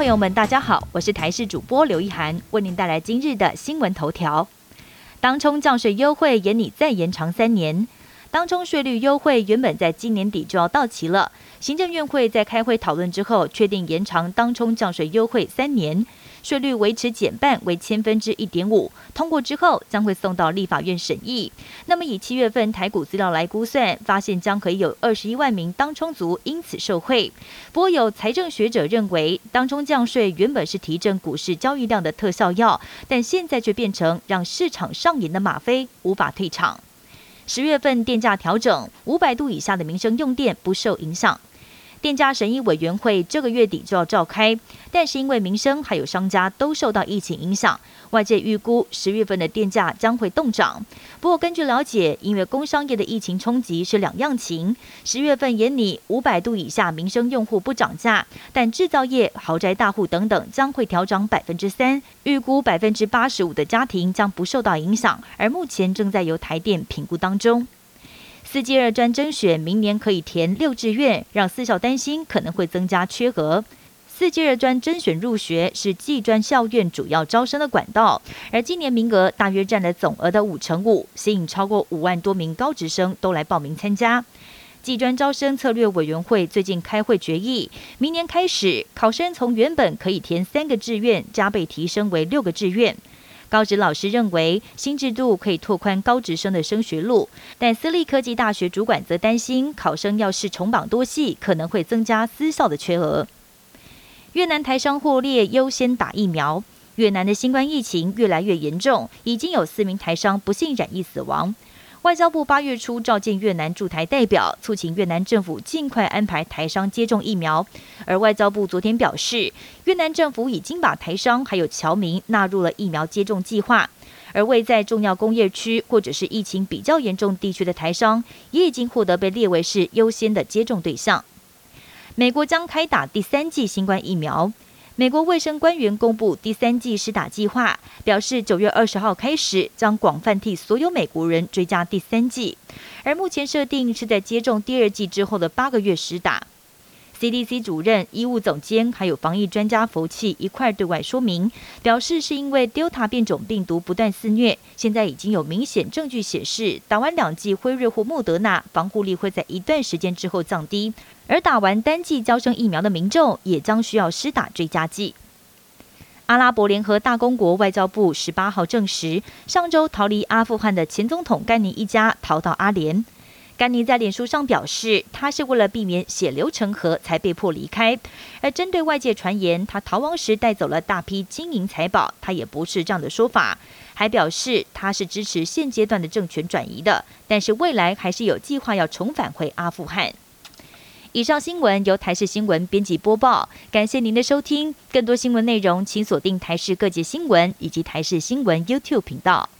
朋友们，大家好，我是台视主播刘一涵，为您带来今日的新闻头条。当冲降税优惠延拟再延长三年。当冲税率优惠原本在今年底就要到期了，行政院会在开会讨论之后，确定延长当冲降税优惠三年，税率维持减半为千分之一点五。通过之后将会送到立法院审议。那么以七月份台股资料来估算，发现将可以有二十一万名当冲族因此受惠。不过有财政学者认为，当冲降税原本是提振股市交易量的特效药，但现在却变成让市场上瘾的吗啡，无法退场。十月份电价调整，五百度以下的民生用电不受影响。电价审议委员会这个月底就要召开，但是因为民生还有商家都受到疫情影响，外界预估十月份的电价将会动涨。不过根据了解，因为工商业的疫情冲击是两样情，十月份延拟五百度以下民生用户不涨价，但制造业、豪宅大户等等将会调涨百分之三，预估百分之八十五的家庭将不受到影响，而目前正在由台电评估当中。四季二专甄选明年可以填六志愿，让私校担心可能会增加缺额。四季二专甄选入学是技专校院主要招生的管道，而今年名额大约占了总额的五成五，吸引超过五万多名高职生都来报名参加。技专招生策略委员会最近开会决议，明年开始考生从原本可以填三个志愿，加倍提升为六个志愿。高职老师认为新制度可以拓宽高职生的升学路，但私立科技大学主管则担心考生要是重榜多系，可能会增加私校的缺额。越南台商获列优先打疫苗。越南的新冠疫情越来越严重，已经有四名台商不幸染疫死亡。外交部八月初召见越南驻台代表，促请越南政府尽快安排台商接种疫苗。而外交部昨天表示，越南政府已经把台商还有侨民纳入了疫苗接种计划，而未在重要工业区或者是疫情比较严重地区的台商，也已经获得被列为是优先的接种对象。美国将开打第三剂新冠疫苗。美国卫生官员公布第三季施打计划，表示九月二十号开始将广泛替所有美国人追加第三季，而目前设定是在接种第二季之后的八个月施打。CDC 主任、医务总监还有防疫专家福气一块对外说明，表示是因为 Delta 变种病毒不断肆虐，现在已经有明显证据显示，打完两剂辉瑞或莫德纳，防护力会在一段时间之后降低，而打完单剂交生疫苗的民众也将需要施打追加剂。阿拉伯联合大公国外交部十八号证实，上周逃离阿富汗的前总统甘尼一家逃到阿联。甘尼在脸书上表示，他是为了避免血流成河才被迫离开。而针对外界传言他逃亡时带走了大批金银财宝，他也不是这样的说法，还表示他是支持现阶段的政权转移的，但是未来还是有计划要重返回阿富汗。以上新闻由台视新闻编辑播报，感谢您的收听。更多新闻内容，请锁定台视各界新闻以及台视新闻 YouTube 频道。